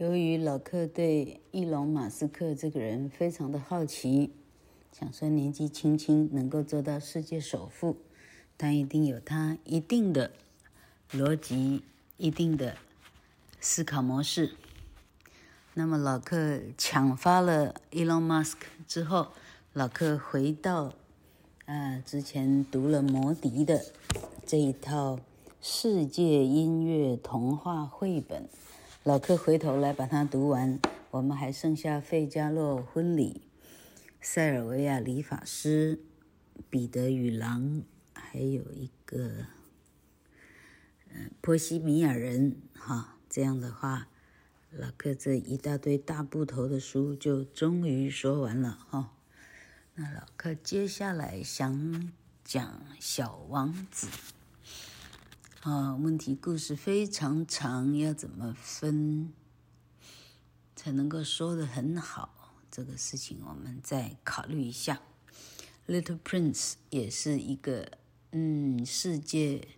由于老克对伊隆马斯克这个人非常的好奇，想说年纪轻轻能够做到世界首富，他一定有他一定的逻辑、一定的思考模式。那么老克抢发了伊隆马斯克之后，老克回到啊、之前读了摩迪的这一套世界音乐童话绘本。老克回头来把它读完，我们还剩下《费加洛婚礼》、塞尔维亚理发师、彼得与狼，还有一个嗯波西米亚人哈。这样的话，老克这一大堆大部头的书就终于说完了哈。那老克接下来想讲《小王子》。啊、问题故事非常长，要怎么分才能够说得很好？这个事情我们再考虑一下。Little Prince 也是一个嗯，世界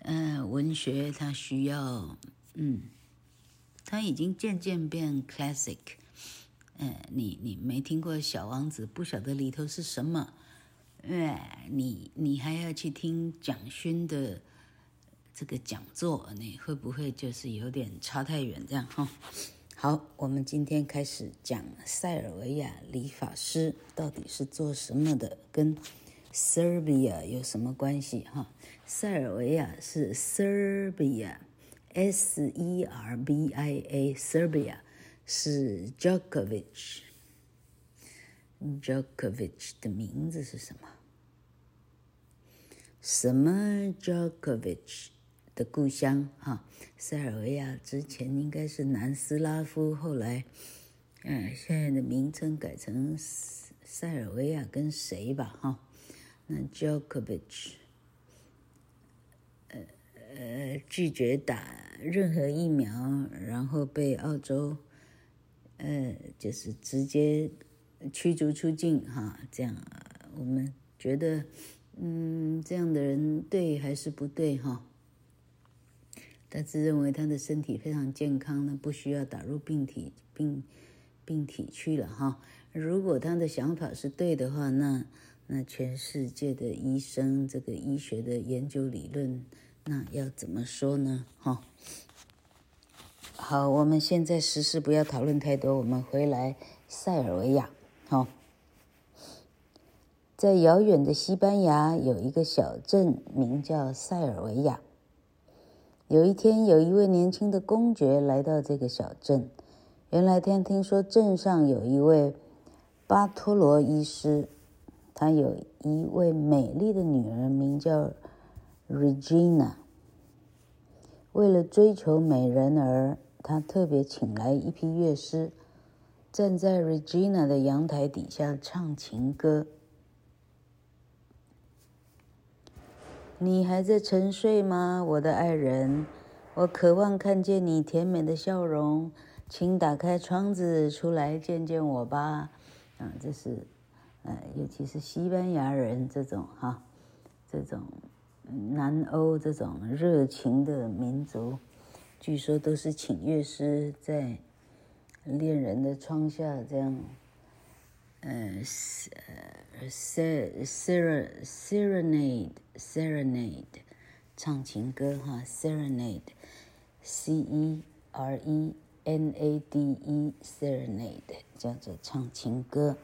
嗯、文学，它需要嗯，它已经渐渐变 classic。嗯、呃，你你没听过《小王子》，不晓得里头是什么？哎，你你还要去听蒋勋的。这个讲座，你会不会就是有点差太远？这样哈，好，我们今天开始讲塞尔维亚理发师到底是做什么的，跟 Serbia 有什么关系？哈，塞尔维亚是 Serbia，S E R B I A，Serbia 是 Jokovic，Jokovic 的名字是什么？什么 Jokovic？的故乡哈，塞尔维亚之前应该是南斯拉夫，后来，嗯，现在的名称改成塞尔维亚跟谁吧哈？那 Jokovic 呃呃，拒绝打任何疫苗，然后被澳洲，呃，就是直接驱逐出境哈。这样我们觉得，嗯，这样的人对还是不对哈？他自认为他的身体非常健康，那不需要打入病体病病体去了哈。如果他的想法是对的话，那那全世界的医生，这个医学的研究理论，那要怎么说呢？哈。好，我们现在时事不要讨论太多，我们回来塞尔维亚。好，在遥远的西班牙有一个小镇，名叫塞尔维亚。有一天，有一位年轻的公爵来到这个小镇。原来，他听说镇上有一位巴托罗医师，他有一位美丽的女儿，名叫 Regina。为了追求美人儿，他特别请来一批乐师，站在 Regina 的阳台底下唱情歌。你还在沉睡吗，我的爱人？我渴望看见你甜美的笑容，请打开窗子出来见见我吧。啊，这是，呃，尤其是西班牙人这种哈，这种南欧这种热情的民族，据说都是请乐师在恋人的窗下这样。呃，ser serenade serenade，唱情歌哈，serenade，c e r e n a d e，serenade 叫做唱情歌。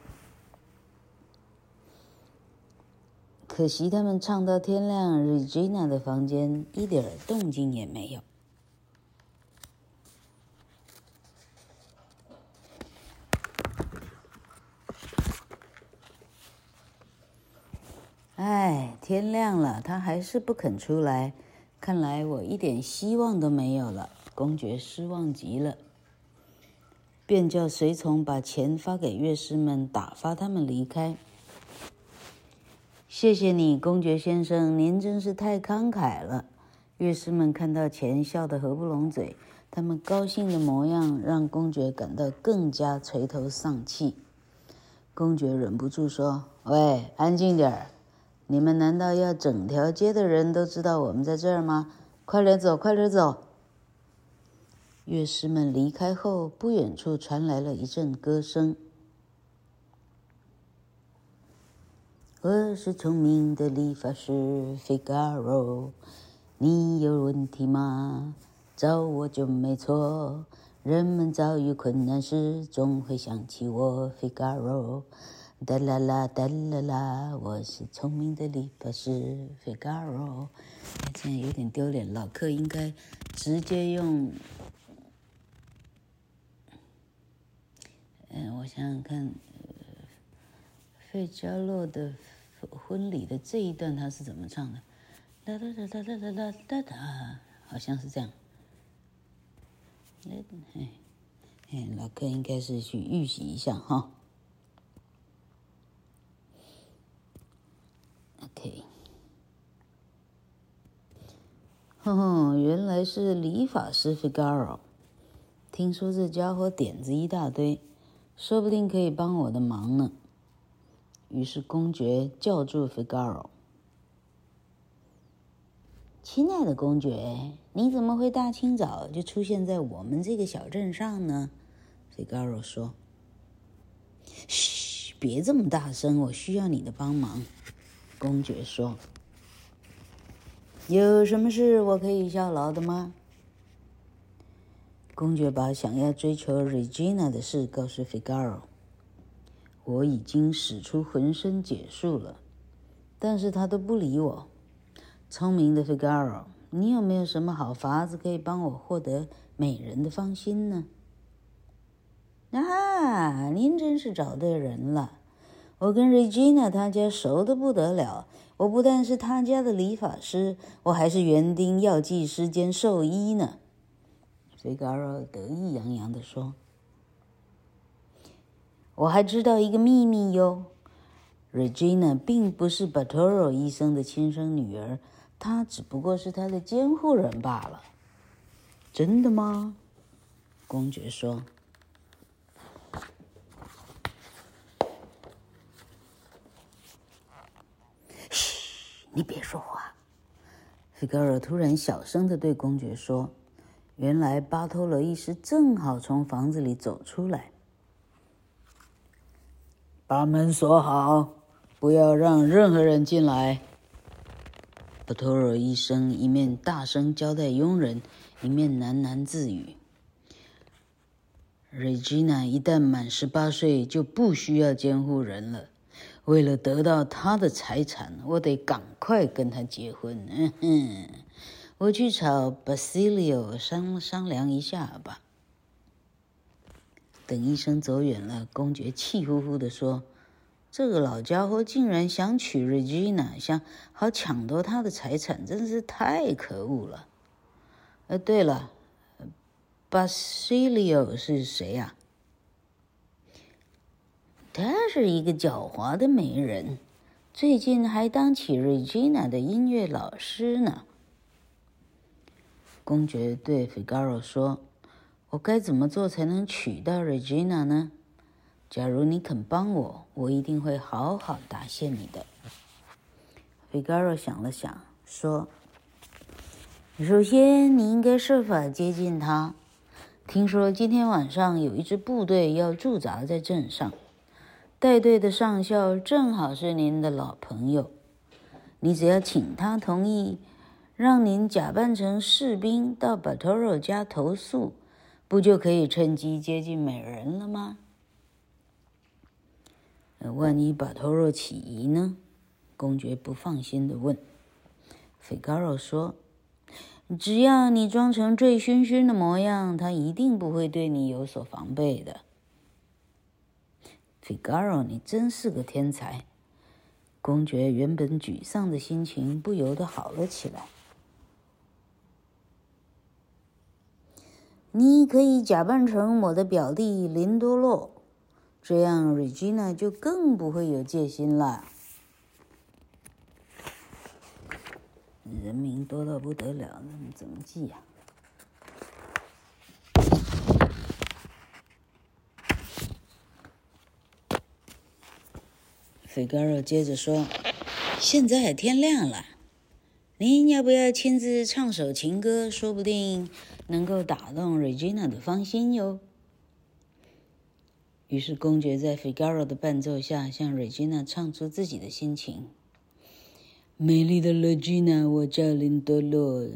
可惜他们唱到天亮，Regina 的房间一点动静也没有。哎，天亮了，他还是不肯出来。看来我一点希望都没有了。公爵失望极了，便叫随从把钱发给乐师们，打发他们离开。谢谢你，公爵先生，您真是太慷慨了。乐师们看到钱，笑得合不拢嘴。他们高兴的模样让公爵感到更加垂头丧气。公爵忍不住说：“喂，安静点儿。”你们难道要整条街的人都知道我们在这儿吗？快点走，快点走！乐师们离开后，不远处传来了一阵歌声。我是聪明的理发师 Figaro，你有问题吗？找我就没错。人们遭遇困难时，总会想起我 Figaro。哒啦啦哒啦啦，我是聪明的理发师 Figaro。现在有点丢脸，老客应该直接用。嗯，我想想看，费加罗的。婚礼的这一段他是怎么唱的？哒哒哒哒哒哒哒哒，好像是这样。哎哎，老客应该是去预习一下哈。哼哼，原来是理发师 Figaro。听说这家伙点子一大堆，说不定可以帮我的忙呢。于是公爵叫住 Figaro：“ 亲爱的公爵，你怎么会大清早就出现在我们这个小镇上呢？”Figaro 说：“嘘，别这么大声，我需要你的帮忙。”公爵说：“有什么事我可以效劳的吗？”公爵把想要追求 Regina 的事告诉 Figaro。我已经使出浑身解数了，但是他都不理我。聪明的 Figaro，你有没有什么好法子可以帮我获得美人的芳心呢？啊，您真是找对人了。我跟 Regina 她家熟的不得了。我不但是他家的理发师，我还是园丁、药剂师兼兽医呢。Figaro 得意洋洋地说。我还知道一个秘密哟，Regina 并不是 b a t o r o 医生的亲生女儿，她只不过是他的监护人罢了。真的吗？公爵说。你别说话。费格尔突然小声地对公爵说：“原来巴托罗医师正好从房子里走出来。”把门锁好，不要让任何人进来。巴托罗医生一面大声交代佣人，一面喃喃自语：“Regina 一旦满十八岁，就不需要监护人了。为了得到他的财产，我得赶快跟他结婚。嗯哼，我去找巴西里奥商商量一下吧。”等医生走远了，公爵气呼呼地说：“这个老家伙竟然想娶 Regina，想好抢夺她的财产，真是太可恶了。”呃，对了，巴西里奥是谁呀？她是一个狡猾的媒人，最近还当起 Regina 的音乐老师呢。公爵对 Figaro 说。我该怎么做才能娶到 Regina 呢？假如你肯帮我，我一定会好好答谢你的。Figaro 想了想，说：“首先，你应该设法接近她。听说今天晚上有一支部队要驻扎在镇上，带队的上校正好是您的老朋友。你只要请他同意，让您假扮成士兵到巴托罗家投宿。”不就可以趁机接近美人了吗？万一巴托罗起疑呢？公爵不放心地问。费加罗说：“只要你装成醉醺醺的模样，他一定不会对你有所防备的。” Figaro，，你真是个天才！公爵原本沮丧的心情不由得好了起来。你可以假扮成我的表弟林多洛，这样 Regina 就更不会有戒心了。人名多到不得了，那么怎么记呀？费加罗接着说：“现在天亮了，您要不要亲自唱首情歌？说不定能够打动 Regina 的芳心哟。于是公爵在 Figaro 的伴奏下，向 Regina 唱出自己的心情：“美丽的 Regina，我叫林多洛，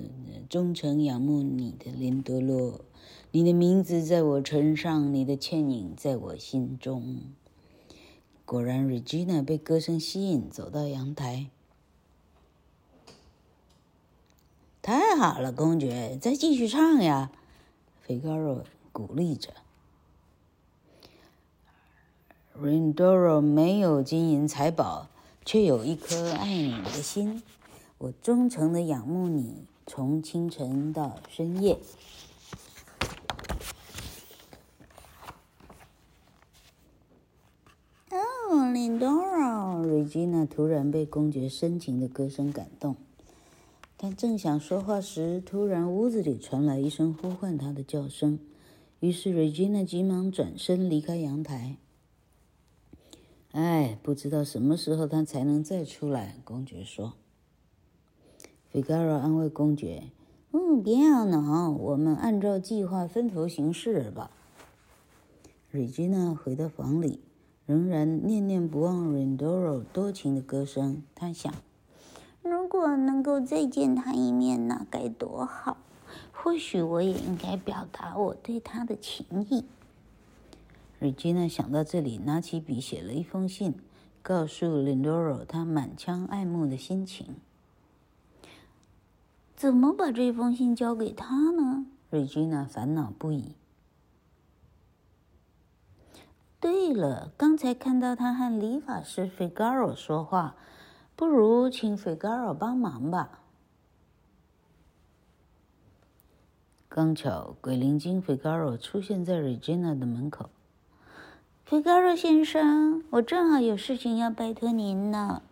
忠诚仰慕你的林多洛，你的名字在我唇上，你的倩影在我心中。”果然，Regina 被歌声吸引，走到阳台。太好了，公爵，再继续唱呀！Figaro 鼓励着。Rindoro 没有金银财宝，却有一颗爱你的心。我忠诚的仰慕你，从清晨到深夜。哦，Rindoro，Regina 突然被公爵深情的歌声感动。他正想说话时，突然屋子里传来一声呼唤他的叫声，于是 Regina 急忙转身离开阳台。哎，不知道什么时候他才能再出来。公爵说。Figaro 安慰公爵：“嗯，别懊恼，我们按照计划分头行事吧。” Regina 回到房里，仍然念念不忘 Rindoro 多情的歌声。他想：如果能够再见他一面，那该多好！或许我也应该表达我对他的情意。Regina 想到这里，拿起笔写了一封信，告诉 Lindoro 他满腔爱慕的心情。怎么把这封信交给他呢？Regina 烦恼不已。对了，刚才看到他和理发师 Figaro 说话，不如请 Figaro 帮忙吧。刚巧鬼灵精 Figaro 出现在 Regina 的门口。菲加罗先生，我正好有事情要拜托您呢。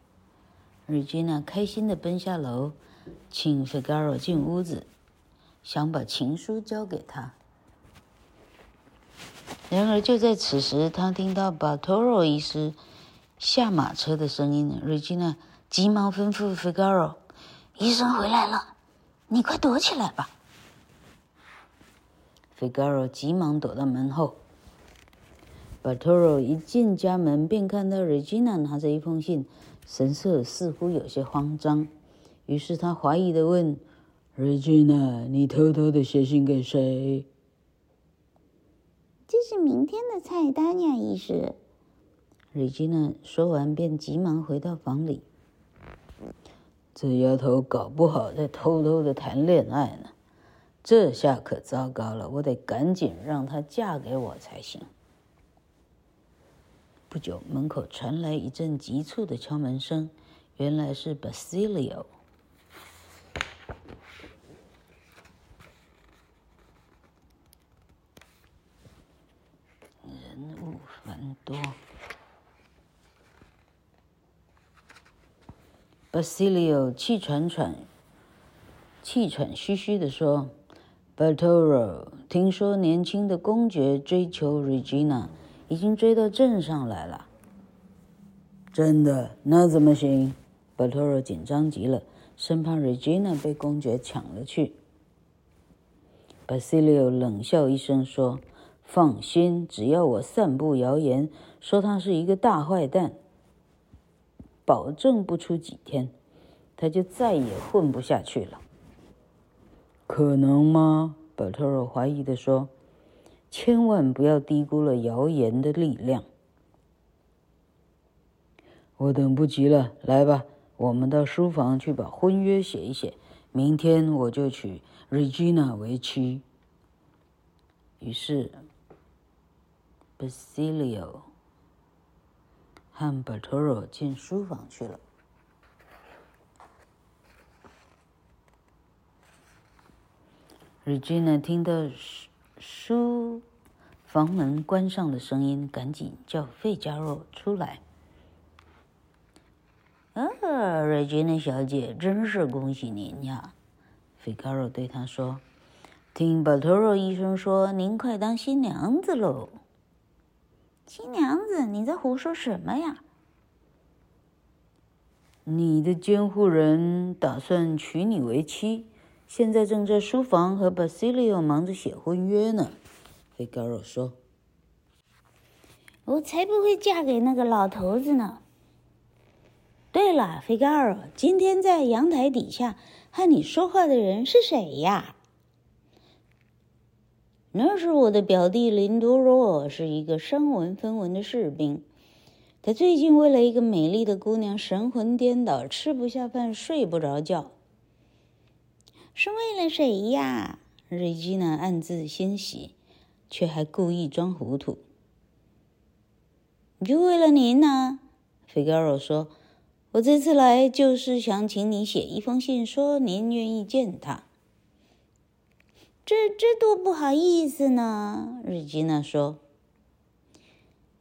瑞吉娜开心地奔下楼，请菲加罗进屋子，想把情书交给他。然而就在此时，他听到巴托罗医师下马车的声音。瑞吉娜急忙吩咐菲加罗：“医生回来了，你快躲起来吧。”菲加罗急忙躲到门后。巴托罗一进家门，便看到 Regina 拿着一封信，神色似乎有些慌张。于是他怀疑地问：“Regina，你偷偷地写信给谁？”“这是明天的菜单呀，医师。瑞吉娜说完，便急忙回到房里。这丫头搞不好在偷偷的谈恋爱呢，这下可糟糕了，我得赶紧让她嫁给我才行。不久，门口传来一阵急促的敲门声，原来是 Basilio。人物繁多。Basilio 气喘喘、气喘吁吁地说：“Bartolo，听说年轻的公爵追求 Regina。”已经追到镇上来了。真的？那怎么行？巴托罗紧张极了，生怕 Regina 被公爵抢了去。Basilio 冷笑一声说：“放心，只要我散布谣言，说他是一个大坏蛋，保证不出几天，他就再也混不下去了。”可能吗？巴特罗怀疑地说。千万不要低估了谣言的力量。我等不及了，来吧，我们到书房去把婚约写一写，明天我就娶 Regina 为妻。于是，Basilio 和 Bartolo 进书房去了。Regina 听到。书房门关上的声音，赶紧叫费加罗出来。啊，瑞吉娜小姐，真是恭喜您呀！费加罗对她说：“听 Bartolo 医生说，您快当新娘子喽。”新娘子？你在胡说什么呀？你的监护人打算娶你为妻，现在正在书房和 Basilio 忙着写婚约呢。费加罗说：“我才不会嫁给那个老头子呢。”对了，费加尔，今天在阳台底下和你说话的人是谁呀？那是我的表弟林多洛，是一个声闻分文的士兵。他最近为了一个美丽的姑娘神魂颠倒，吃不下饭，睡不着觉。是为了谁呀？瑞吉娜暗自欣喜，却还故意装糊涂。就为了您呢，费加罗说：“我这次来就是想请你写一封信，说您愿意见他。”这这多不好意思呢，瑞吉娜说。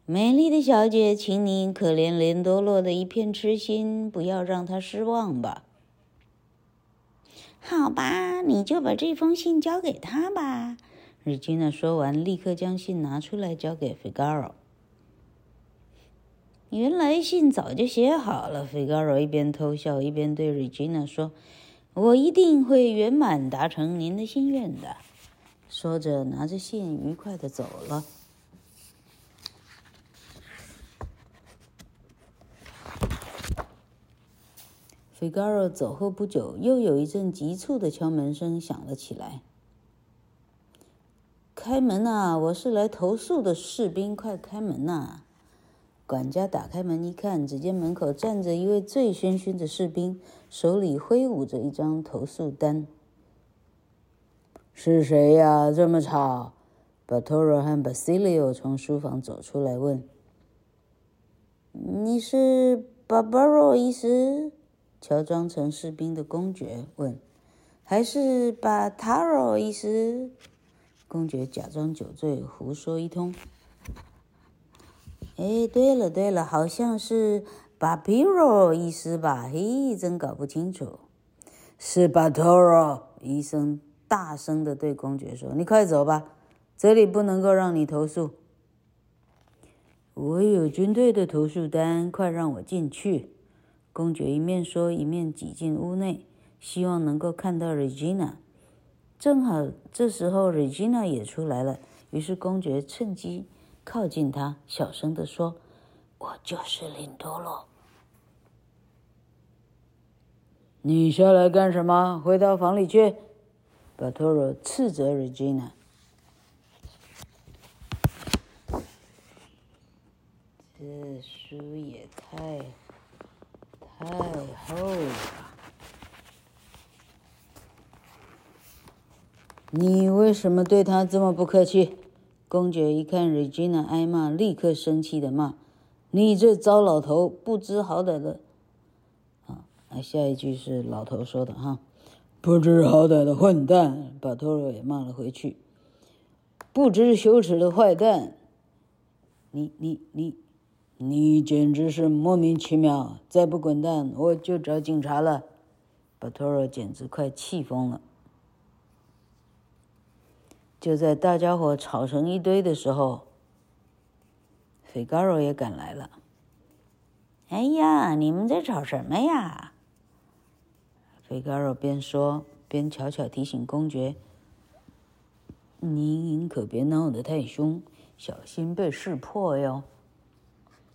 美丽的小姐，请你可怜林多洛的一片痴心，不要让他失望吧。好吧，你就把这封信交给他吧。瑞吉娜说完，立刻将信拿出来交给费加罗。原来信早就写好了。费加罗一边偷笑，一边对瑞吉娜说：“我一定会圆满达成您的心愿的。”说着，拿着信愉快地走了。费加罗走后不久，又有一阵急促的敲门声响了起来。“开门呐！我是来投诉的士兵，快开门呐！”管家打开门一看，只见门口站着一位醉醺醺的士兵，手里挥舞着一张投诉单。“是谁呀？这么吵？”巴托罗和巴西里奥从书房走出来问。“你是巴巴罗医师？”乔装成士兵的公爵问：“还是巴塔罗医师？”公爵假装酒醉，胡说一通。哎，对了对了，好像是巴皮罗医师吧？嘿，真搞不清楚。是巴托罗医生，大声的对公爵说：“你快走吧，这里不能够让你投诉。我有军队的投诉单，快让我进去。”公爵一面说，一面挤进屋内，希望能够看到 Regina。正好这时候，Regina 也出来了。于是公爵趁机靠近他，小声的说：“我就是林多洛。”你下来干什么？回到房里去！巴托罗斥责 Regina。这书也太……太厚了！你为什么对他这么不客气？公爵一看瑞吉娜挨骂，立刻生气的骂：“你这糟老头，不知好歹的！”啊，下一句是老头说的哈，“不知好歹的混蛋！”巴托罗也骂了回去：“不知羞耻的坏蛋！”你你你。你简直是莫名其妙！再不滚蛋，我就找警察了。巴托罗简直快气疯了。就在大家伙吵成一堆的时候，费加罗也赶来了。哎呀，你们在吵什么呀？费加罗边说边悄悄提醒公爵：“您可别闹得太凶，小心被识破哟。”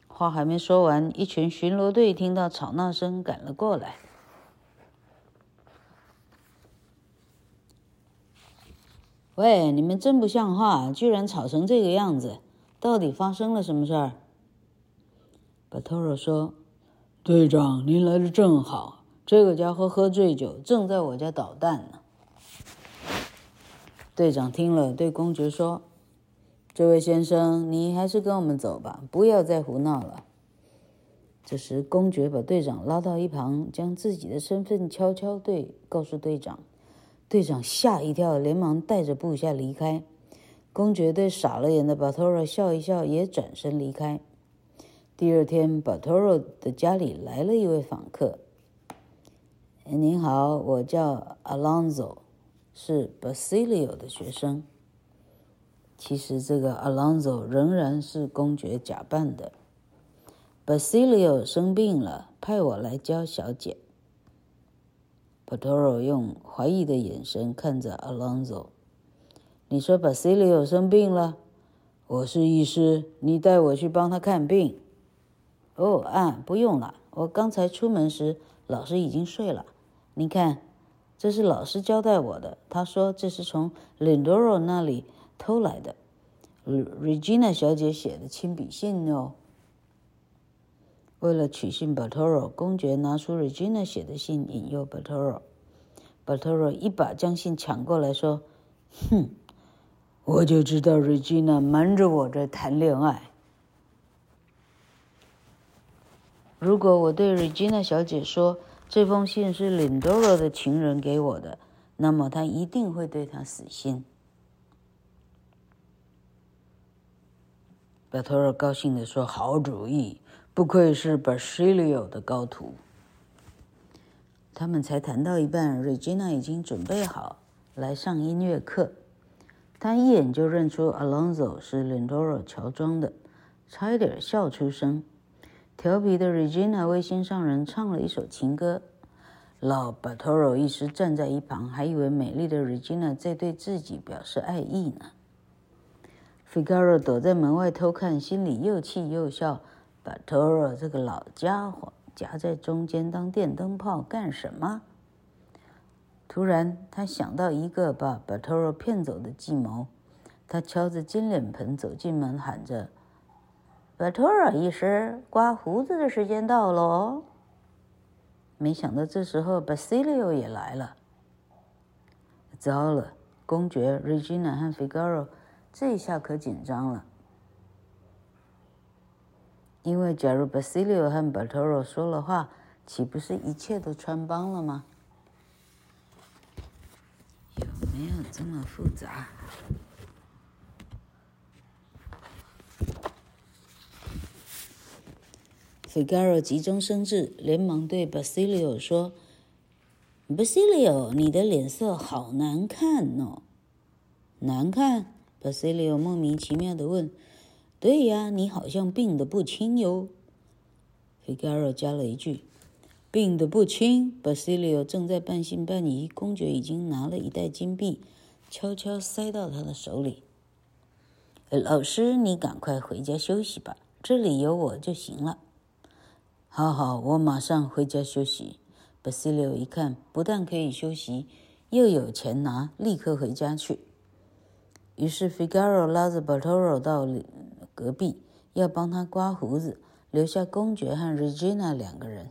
话还没说完，一群巡逻队听到吵闹声赶了过来。喂，你们真不像话，居然吵成这个样子！到底发生了什么事儿？巴托罗说：“队长，您来的正好。这个家伙喝醉酒，正在我家捣蛋呢。”队长听了，对公爵说。这位先生，你还是跟我们走吧，不要再胡闹了。这时，公爵把队长拉到一旁，将自己的身份悄悄对告诉队长。队长吓一跳，连忙带着部下离开。公爵对傻了眼的巴托罗笑一笑，也转身离开。第二天，巴托罗的家里来了一位访客。您好，我叫阿朗佐，是巴西里奥的学生。其实这个 Alonso 仍然是公爵假扮的。Basilio 生病了，派我来教小姐。Bartolo 用怀疑的眼神看着 Alonso。你说 Basilio 生病了？我是医师，你带我去帮他看病。哦，啊，不用了，我刚才出门时，老师已经睡了。你看，这是老师交代我的，他说这是从 Lindoro 那里偷来的，Regina 小姐写的亲笔信哦。为了取信 Bartolo，公爵拿出 Regina 写的信引诱 Bartolo。Bartolo 一把将信抢过来，说：“哼，我就知道 Regina 瞒着我在谈恋爱。如果我对 Regina 小姐说这封信是 Lindoro 的情人给我的，那么她一定会对他死心。”巴托尔高兴地说：“好主意。”不愧是 Basilio 的高徒。他们才谈到一半，Regina 已经准备好来上音乐课。他一眼就认出 Alonso 是 Lindoro 乔装的，差一点笑出声。调皮的 Regina 为心上人唱了一首情歌。老 Bartolo 一时站在一旁，还以为美丽的 Regina 在对自己表示爱意呢。Figaro 躲在门外偷看，心里又气又笑。Bartolo 这个老家伙夹在中间当电灯泡干什么？突然，他想到一个把 Bartolo 骗走的计谋。他敲着金脸盆走进门，喊着：“Bartolo 医师，刮胡子的时间到喽！”没想到这时候 Basilio 也来了。糟了，公爵 Regina 和 Figaro 这下可紧张了。因为假如 Basilio 和 Bartolo 说了话，岂不是一切都穿帮了吗？有没有这么复杂？Figaro 急中生智，连忙对 Basilio 说：“Basilio，你的脸色好难看哦。”“难看？” Basilio 莫名其妙地问。对呀，你好像病得不轻哟。Figaro 加了一句：“病得不轻。” Basilio 正在半信半疑，公爵已经拿了一袋金币，悄悄塞到他的手里。老师，你赶快回家休息吧，这里有我就行了。好好，我马上回家休息。Basilio 一看，不但可以休息，又有钱拿，立刻回家去。于是 Figaro 拉着 Bartolo 到。隔壁要帮他刮胡子，留下公爵和 Regina 两个人。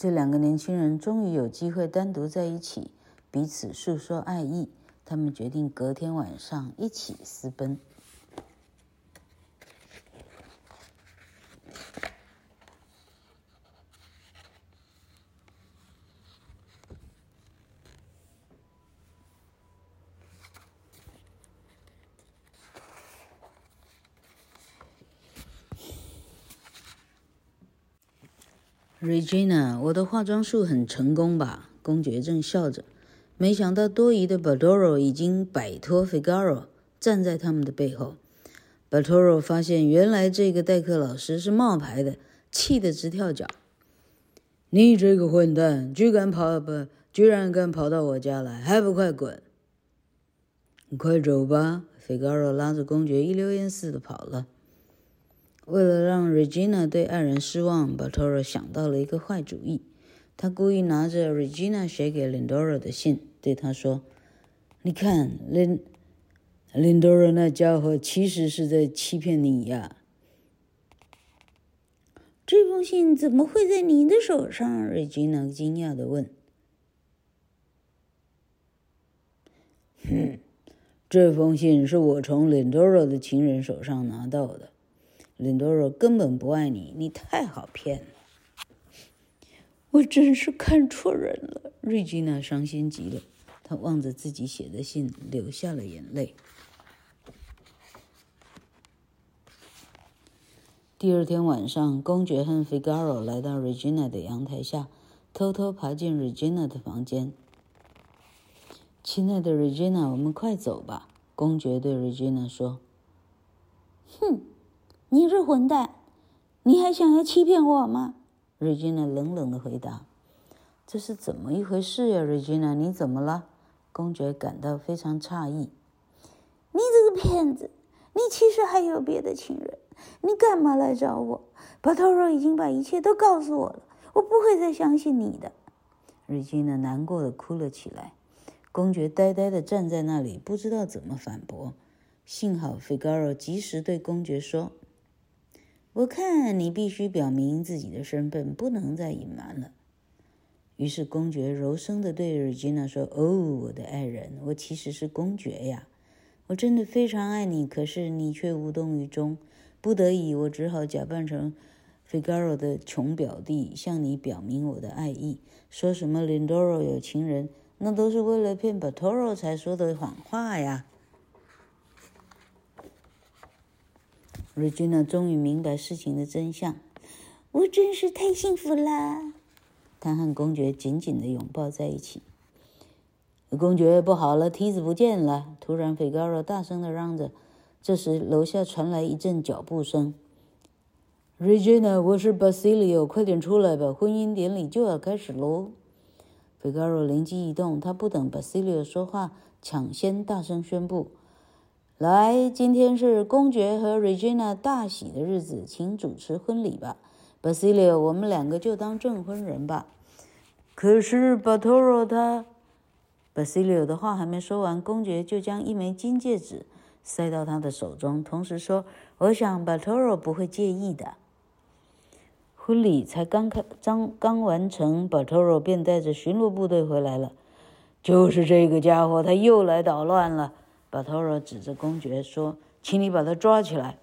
这两个年轻人终于有机会单独在一起，彼此诉说爱意。他们决定隔天晚上一起私奔。Regina，我的化妆术很成功吧？公爵正笑着，没想到多疑的 Bartolo 已经摆脱 Figaro，站在他们的背后。Bartolo 发现原来这个代课老师是冒牌的，气得直跳脚。你这个混蛋，居敢跑不？居然敢跑到我家来，还不快滚！你快走吧！Figaro 拉着公爵一溜烟似的跑了。为了让 Regina 对爱人失望，Bartolo 想到了一个坏主意。他故意拿着 Regina 写给 Lindoro 的信，对他说：“你看，Lind Lindoro 那家伙其实是在欺骗你呀。”这封信怎么会在你的手上？Regina 惊讶地问。“哼，这封信是我从 Lindoro 的情人手上拿到的。”林多罗根本不爱你，你太好骗了。我真是看错人了，瑞吉娜伤心极了。她望着自己写的信，流下了眼泪。第二天晚上，公爵和 Figaro 来到 Regina 的阳台下，偷偷爬进 Regina 的房间。亲爱的 Regina，我们快走吧。公爵对 Regina 说：“哼。”你是混蛋，你还想要欺骗我吗？瑞吉娜冷冷的回答。“这是怎么一回事呀，瑞吉娜？你怎么了？”公爵感到非常诧异。“你这个骗子！你其实还有别的情人，你干嘛来找我？巴托罗已经把一切都告诉我了，我不会再相信你的。”瑞吉娜难过的哭了起来。公爵呆呆地站在那里，不知道怎么反驳。幸好费加罗及时对公爵说：“我看你必须表明自己的身份，不能再隐瞒了。”于是公爵柔声地对瑞吉娜说：“哦，我的爱人，我其实是公爵呀，我真的非常爱你，可是你却无动于衷。不得已，我只好假扮成费加罗的穷表弟，向你表明我的爱意，说什么林多罗有情人。”那都是为了骗把 Toro 才说的谎话呀！瑞吉娜终于明白事情的真相，我真是太幸福了。她和公爵紧紧的拥抱在一起。公爵，不好了，梯子不见了！突然，费加罗大声的嚷着。这时，楼下传来一阵脚步声。瑞吉娜，我是巴西里奥，快点出来吧，婚姻典礼就要开始喽！费加罗灵机一动，他不等巴西利奥说话，抢先大声宣布：“来，今天是公爵和瑞吉娜大喜的日子，请主持婚礼吧，Basilio，，我们两个就当证婚人吧。”可是巴托罗他，……Basilio 的话还没说完，公爵就将一枚金戒指塞到他的手中，同时说：“我想巴托罗不会介意的。”婚礼才刚开，刚刚完成，巴托罗便带着巡逻部队回来了。就是这个家伙，他又来捣乱了。巴托罗指着公爵说：“请你把他抓起来。”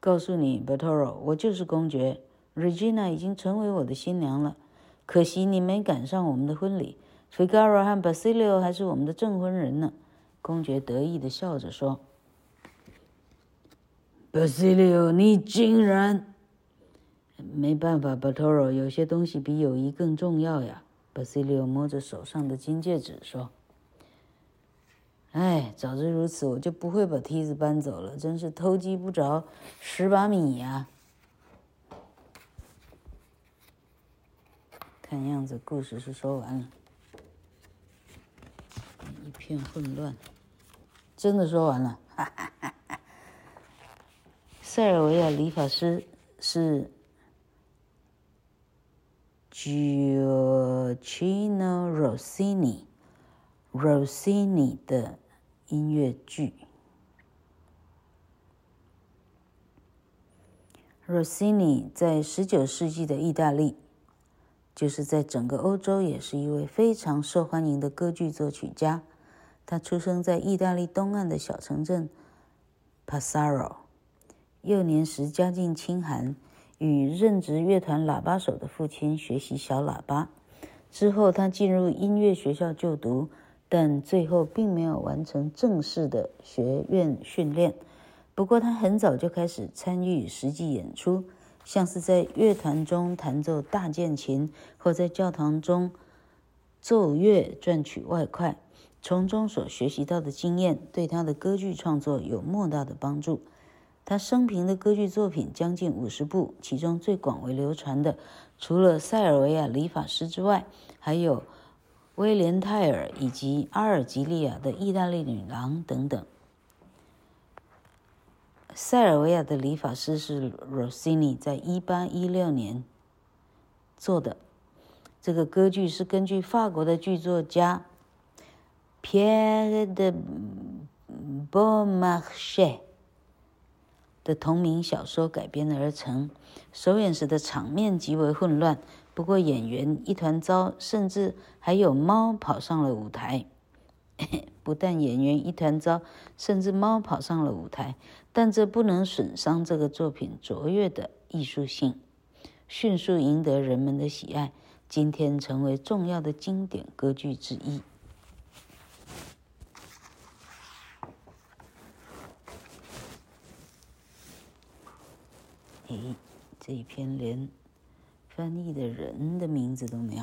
告诉你，巴托罗，我就是公爵，瑞吉娜已经成为我的新娘了。可惜你没赶上我们的婚礼。，Figaro 和 Basilio 还是我们的证婚人呢。公爵得意的笑着说：“：“Basilio，，你竟然……”没办法，巴托罗，有些东西比友谊更重要呀。”Basilio 摸着手上的金戒指说：“哎，早知如此，我就不会把梯子搬走了。真是偷鸡不着蚀把米呀！”看样子故事是说完了，一片混乱。真的说完了，塞尔维亚理发师是。Gioachino Rossini，Rossini 的音乐剧。Rossini 在十九世纪的意大利，就是在整个欧洲也是一位非常受欢迎的歌剧作曲家。他出生在意大利东岸的小城镇 Passaro，幼年时家境清寒。与任职乐团喇叭手的父亲学习小喇叭，之后他进入音乐学校就读，但最后并没有完成正式的学院训练。不过他很早就开始参与实际演出，像是在乐团中弹奏大键琴，或在教堂中奏乐赚取外快。从中所学习到的经验，对他的歌剧创作有莫大的帮助。他生平的歌剧作品将近五十部，其中最广为流传的，除了塞尔维亚理发师之外，还有威廉泰尔以及阿尔及利亚的意大利女郎等等。塞尔维亚的理发师是罗西尼在一八一六年做的，这个歌剧是根据法国的剧作家 Pierre de Beaumarchais 的同名小说改编而成，首演时的场面极为混乱，不过演员一团糟，甚至还有猫跑上了舞台。不但演员一团糟，甚至猫跑上了舞台，但这不能损伤这个作品卓越的艺术性，迅速赢得人们的喜爱，今天成为重要的经典歌剧之一。诶，这一篇连翻译的人的名字都没有。